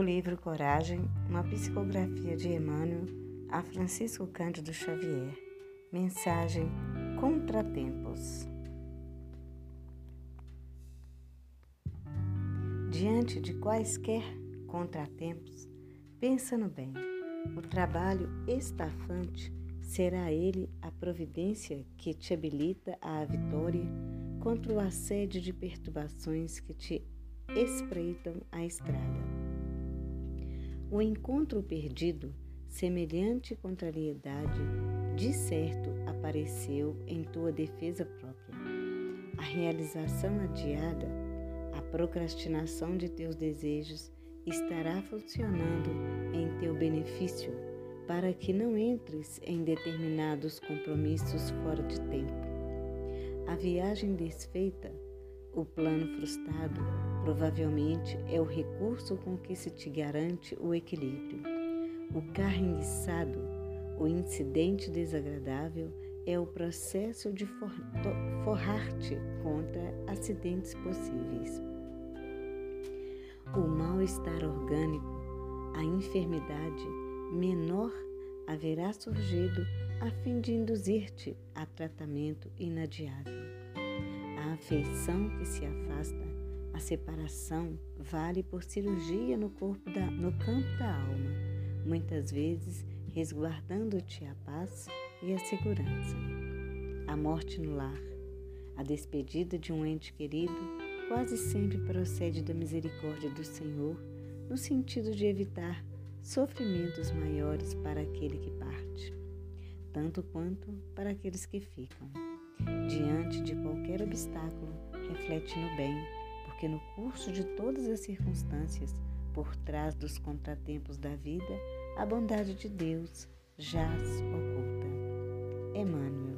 livro Coragem, uma psicografia de Emmanuel a Francisco Cândido Xavier. Mensagem Contratempos. Diante de quaisquer contratempos, pensa no bem. O trabalho estafante será ele a providência que te habilita à vitória contra o assédio de perturbações que te espreitam a estrada. O encontro perdido, semelhante contrariedade, de certo apareceu em tua defesa própria. A realização adiada, a procrastinação de teus desejos estará funcionando em teu benefício para que não entres em determinados compromissos fora de tempo. A viagem desfeita o plano frustrado provavelmente é o recurso com que se te garante o equilíbrio. O carro enguiçado, o incidente desagradável, é o processo de forrar-te contra acidentes possíveis. O mal-estar orgânico, a enfermidade menor haverá surgido a fim de induzir-te a tratamento inadiável a afeição que se afasta, a separação vale por cirurgia no, corpo da, no campo da alma, muitas vezes resguardando-te a paz e a segurança. A morte no lar, a despedida de um ente querido, quase sempre procede da misericórdia do Senhor, no sentido de evitar sofrimentos maiores para aquele que parte, tanto quanto para aqueles que ficam. Diante de qualquer obstáculo, reflete no bem, porque no curso de todas as circunstâncias, por trás dos contratempos da vida, a bondade de Deus jaz oculta. Emmanuel